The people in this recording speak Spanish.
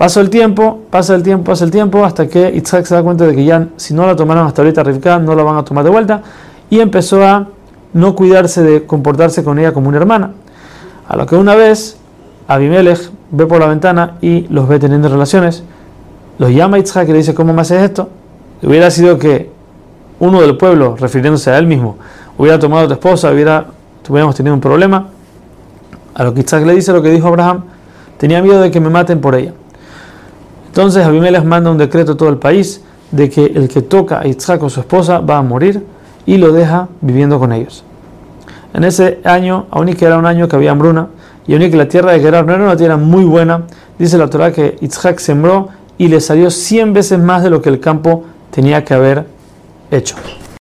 Pasó el tiempo, pasa el tiempo, pasa el tiempo, hasta que Isaac se da cuenta de que ya si no la tomaron hasta ahorita Rivka, no la van a tomar de vuelta, y empezó a no cuidarse de comportarse con ella como una hermana. A lo que una vez Abimelech ve por la ventana y los ve teniendo relaciones, los llama Isaac y le dice, ¿cómo me haces esto? Hubiera sido que uno del pueblo, refiriéndose a él mismo, hubiera tomado a tu esposa, hubiera, tuviéramos tenido un problema. A lo que Isaac le dice lo que dijo Abraham, tenía miedo de que me maten por ella. Entonces Abimelech manda un decreto a todo el país de que el que toca a Isaac o su esposa va a morir y lo deja viviendo con ellos. En ese año, aún que era un año que había hambruna, y aún que la tierra de Gerar no era una tierra muy buena, dice la Torah que Isaac sembró y le salió 100 veces más de lo que el campo tenía que haber hecho.